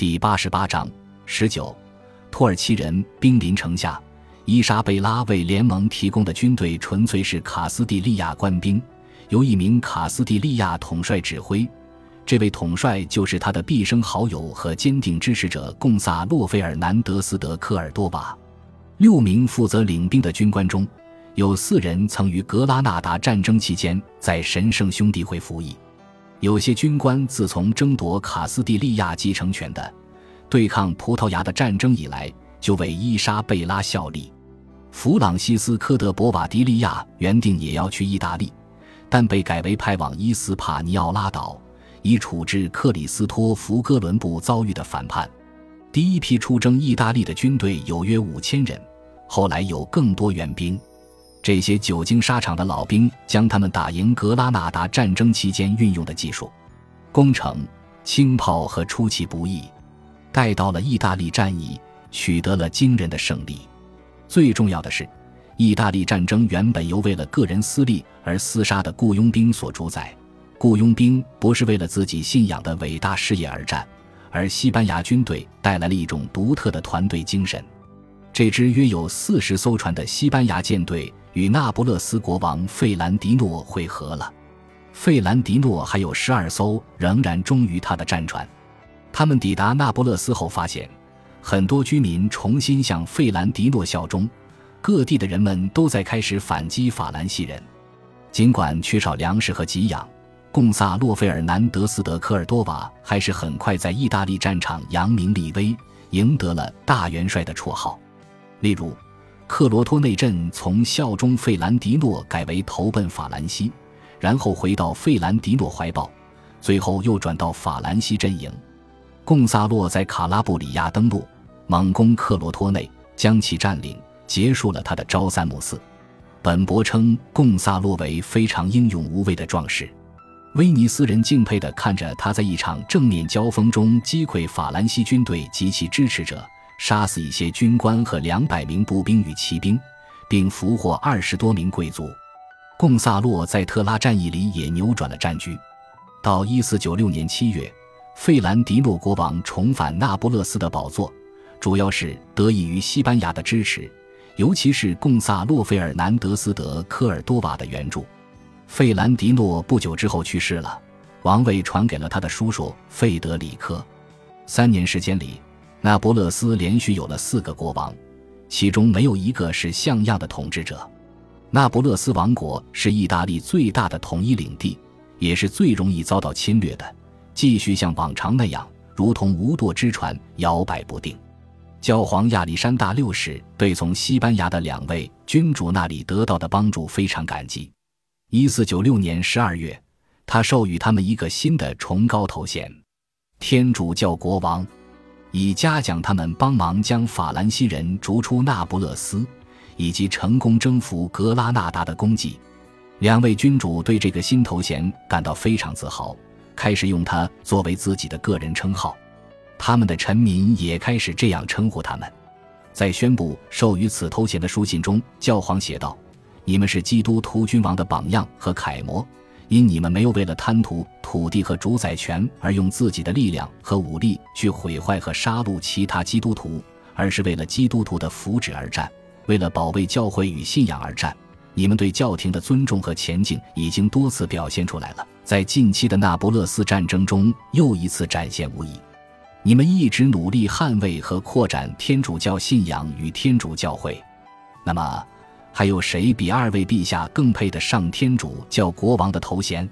第八十八章十九，土耳其人兵临城下，伊莎贝拉为联盟提供的军队纯粹是卡斯蒂利亚官兵，由一名卡斯蒂利亚统帅指挥。这位统帅就是他的毕生好友和坚定支持者贡萨洛·费尔南德斯·德科尔多瓦。六名负责领兵的军官中，有四人曾于格拉纳达战争期间在神圣兄弟会服役。有些军官自从争夺卡斯蒂利亚继承权的、对抗葡萄牙的战争以来，就为伊莎贝拉效力。弗朗西斯科·德·博瓦迪利亚原定也要去意大利，但被改为派往伊斯帕尼奥拉岛，以处置克里斯托弗·哥伦布遭遇的反叛。第一批出征意大利的军队有约五千人，后来有更多援兵。这些久经沙场的老兵将他们打赢格拉纳达战争期间运用的技术、工程、轻炮和出其不意，带到了意大利战役，取得了惊人的胜利。最重要的是，意大利战争原本由为了个人私利而厮杀的雇佣兵所主宰，雇佣兵不是为了自己信仰的伟大事业而战，而西班牙军队带来了一种独特的团队精神。这支约有四十艘船的西班牙舰队。与那不勒斯国王费兰迪诺会合了。费兰迪诺还有十二艘仍然忠于他的战船。他们抵达那不勒斯后，发现很多居民重新向费兰迪诺效忠，各地的人们都在开始反击法兰西人。尽管缺少粮食和给养，贡萨洛·费尔南德斯·德科尔多瓦还是很快在意大利战场扬名立威，赢得了“大元帅”的绰号。例如。克罗托内镇从效忠费兰迪诺改为投奔法兰西，然后回到费兰迪诺怀抱，最后又转到法兰西阵营。贡萨洛在卡拉布里亚登陆，猛攻克罗托内，将其占领，结束了他的朝三暮四。本博称贡萨洛为非常英勇无畏的壮士，威尼斯人敬佩地看着他在一场正面交锋中击溃法兰西军队及其支持者。杀死一些军官和两百名步兵与骑兵，并俘获二十多名贵族。贡萨洛在特拉战役里也扭转了战局。到一四九六年七月，费兰迪诺国王重返那不勒斯的宝座，主要是得益于西班牙的支持，尤其是贡萨洛·费尔南德斯·德科尔多瓦的援助。费兰迪诺不久之后去世了，王位传给了他的叔叔费德里克。三年时间里。那不勒斯连续有了四个国王，其中没有一个是像样的统治者。那不勒斯王国是意大利最大的统一领地，也是最容易遭到侵略的。继续像往常那样，如同无舵之船，摇摆不定。教皇亚历山大六世对从西班牙的两位君主那里得到的帮助非常感激。一四九六年十二月，他授予他们一个新的崇高头衔——天主教国王。以嘉奖他们帮忙将法兰西人逐出那不勒斯，以及成功征服格拉纳达的功绩，两位君主对这个新头衔感到非常自豪，开始用它作为自己的个人称号。他们的臣民也开始这样称呼他们。在宣布授予此头衔的书信中，教皇写道：“你们是基督徒君王的榜样和楷模。”因你们没有为了贪图土地和主宰权而用自己的力量和武力去毁坏和杀戮其他基督徒，而是为了基督徒的福祉而战，为了保卫教会与信仰而战。你们对教廷的尊重和前进已经多次表现出来了，在近期的那不勒斯战争中又一次展现无疑。你们一直努力捍卫和扩展天主教信仰与天主教会。那么。还有谁比二位陛下更配得上天主教国王的头衔？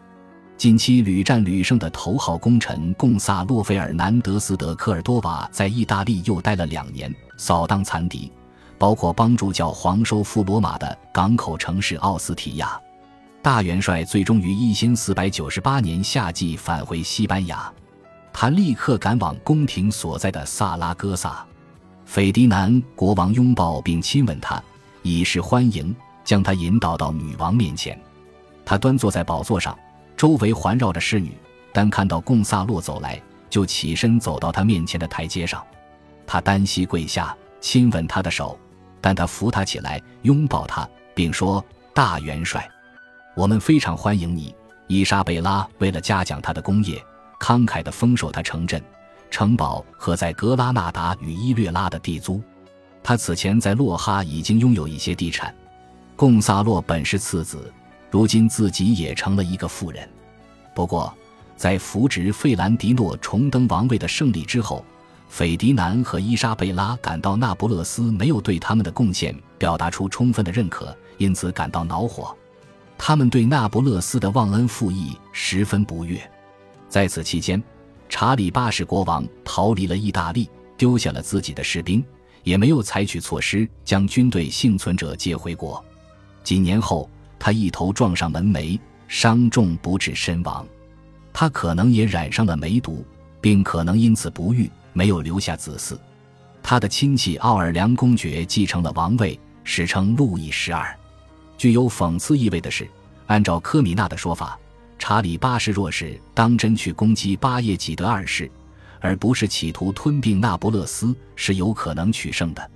近期屡战屡胜的头号功臣贡萨洛·费尔南德斯·德科尔多瓦在意大利又待了两年，扫荡残敌，包括帮助教皇收复罗马的港口城市奥斯提亚。大元帅最终于一千四百九十八年夏季返回西班牙，他立刻赶往宫廷所在的萨拉戈萨。斐迪南国王拥抱并亲吻他。以示欢迎，将他引导到女王面前。他端坐在宝座上，周围环绕着侍女。但看到贡萨洛走来，就起身走到他面前的台阶上。他单膝跪下，亲吻他的手。但他扶他起来，拥抱他，并说：“大元帅，我们非常欢迎你。”伊莎贝拉为了嘉奖他的功业，慷慨地封授他城镇，城堡和在格拉纳达与伊略拉的地租。他此前在洛哈已经拥有一些地产。贡萨洛本是次子，如今自己也成了一个富人。不过，在扶植费兰迪诺重登王位的胜利之后，斐迪南和伊莎贝拉感到那不勒斯没有对他们的贡献表达出充分的认可，因此感到恼火。他们对那不勒斯的忘恩负义十分不悦。在此期间，查理八世国王逃离了意大利，丢下了自己的士兵，也没有采取措施将军队幸存者接回国。几年后，他一头撞上门楣，伤重不治身亡。他可能也染上了梅毒，并可能因此不育。没有留下子嗣，他的亲戚奥尔良公爵继承了王位，史称路易十二。具有讽刺意味的是，按照科米纳的说法，查理八世若是当真去攻击巴耶济德二世，而不是企图吞并那不勒斯，是有可能取胜的。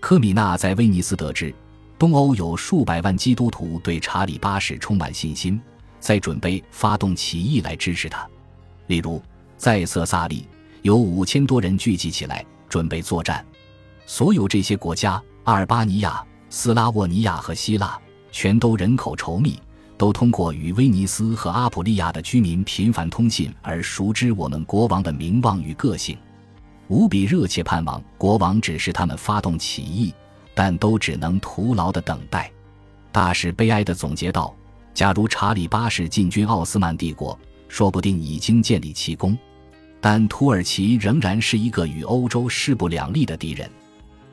科米纳在威尼斯得知，东欧有数百万基督徒对查理八世充满信心，在准备发动起义来支持他，例如在色萨利。有五千多人聚集起来，准备作战。所有这些国家——阿尔巴尼亚、斯拉沃尼亚和希腊，全都人口稠密，都通过与威尼斯和阿普利亚的居民频繁通信而熟知我们国王的名望与个性，无比热切盼望国王指示他们发动起义，但都只能徒劳的等待。大使悲哀地总结道：“假如查理八世进军奥斯曼帝国，说不定已经建立奇功。”但土耳其仍然是一个与欧洲势不两立的敌人。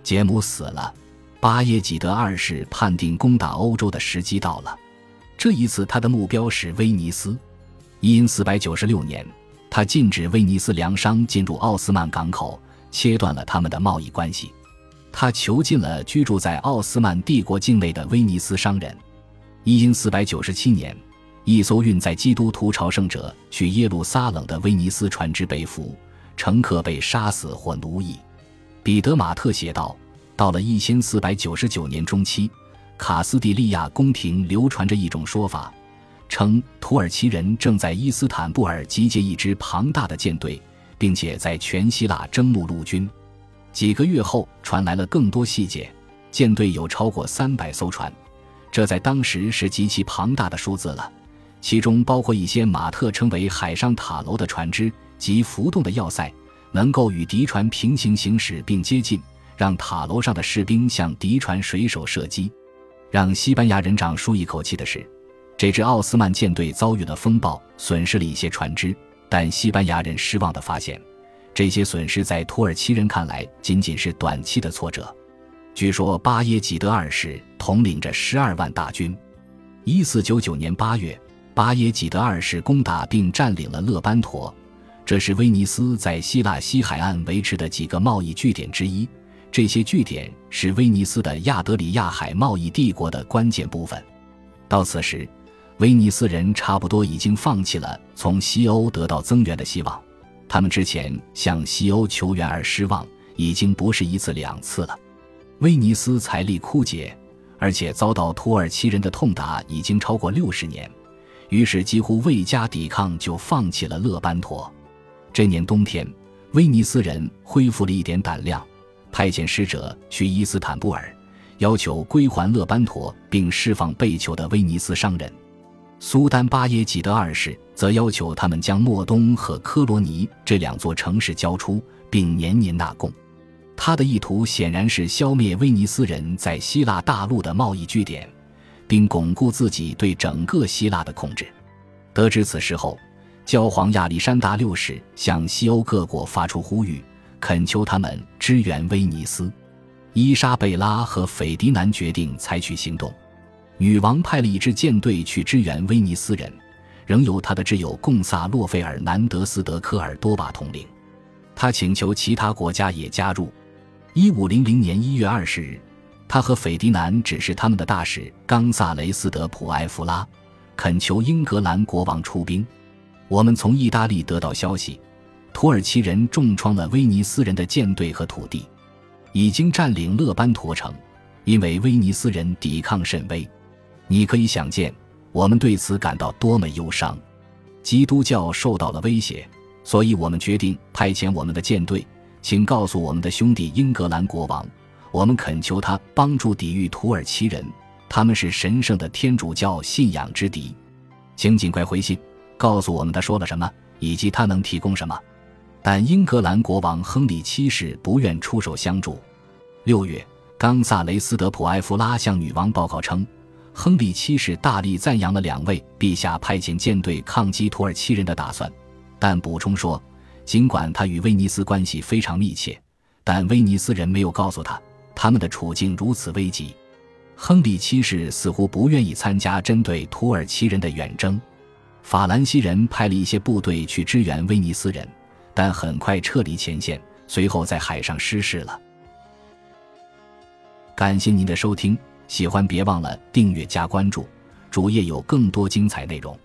杰姆死了，巴耶济德二世判定攻打欧洲的时机到了。这一次，他的目标是威尼斯。因四百九十六年，他禁止威尼斯粮商进入奥斯曼港口，切断了他们的贸易关系。他囚禁了居住在奥斯曼帝国境内的威尼斯商人。因四百九十七年。一艘运载基督徒朝圣者去耶路撒冷的威尼斯船只被俘，乘客被杀死或奴役。彼得马特写道：“到了一千四百九十九年中期，卡斯蒂利亚宫廷流传着一种说法，称土耳其人正在伊斯坦布尔集结一支庞大的舰队，并且在全希腊征募陆军。几个月后，传来了更多细节，舰队有超过三百艘船，这在当时是极其庞大的数字了。”其中包括一些马特称为海上塔楼的船只及浮动的要塞，能够与敌船平行行驶并接近，让塔楼上的士兵向敌船水手射击。让西班牙人长舒一口气的是，这支奥斯曼舰队遭遇了风暴，损失了一些船只。但西班牙人失望地发现，这些损失在土耳其人看来仅仅是短期的挫折。据说巴耶济德二世统领着十二万大军。一四九九年八月。巴耶济德二世攻打并占领了勒班陀，这是威尼斯在希腊西海岸维持的几个贸易据点之一。这些据点是威尼斯的亚德里亚海贸易帝国的关键部分。到此时，威尼斯人差不多已经放弃了从西欧得到增援的希望。他们之前向西欧求援而失望，已经不是一次两次了。威尼斯财力枯竭，而且遭到土耳其人的痛打，已经超过六十年。于是几乎未加抵抗就放弃了勒班陀。这年冬天，威尼斯人恢复了一点胆量，派遣使者去伊斯坦布尔，要求归还勒班陀并释放被囚的威尼斯商人。苏丹巴耶济德二世则要求他们将莫东和科罗尼这两座城市交出，并年年纳贡。他的意图显然是消灭威尼斯人在希腊大陆的贸易据点。并巩固自己对整个希腊的控制。得知此事后，教皇亚历山大六世向西欧各国发出呼吁，恳求他们支援威尼斯。伊莎贝拉和斐迪南决定采取行动。女王派了一支舰队去支援威尼斯人，仍由他的挚友贡萨洛·费尔南德斯·德科尔多瓦统领。他请求其他国家也加入。一五零零年一月二十日。他和斐迪南指示他们的大使冈萨雷斯·德普埃弗拉，恳求英格兰国王出兵。我们从意大利得到消息，土耳其人重创了威尼斯人的舰队和土地，已经占领勒班陀城，因为威尼斯人抵抗甚微。你可以想见，我们对此感到多么忧伤。基督教受到了威胁，所以我们决定派遣我们的舰队，请告诉我们的兄弟英格兰国王，我们恳求他帮助抵御土耳其人，他们是神圣的天主教信仰之敌。请尽快回信，告诉我们他说了什么，以及他能提供什么。但英格兰国王亨利七世不愿出手相助。六月，冈萨雷斯德普埃夫拉向女王报告称，亨利七世大力赞扬了两位陛下派遣舰队抗击土耳其人的打算。但补充说，尽管他与威尼斯关系非常密切，但威尼斯人没有告诉他他们的处境如此危急。亨利七世似乎不愿意参加针对土耳其人的远征。法兰西人派了一些部队去支援威尼斯人，但很快撤离前线，随后在海上失事了。感谢您的收听，喜欢别忘了订阅加关注，主页有更多精彩内容。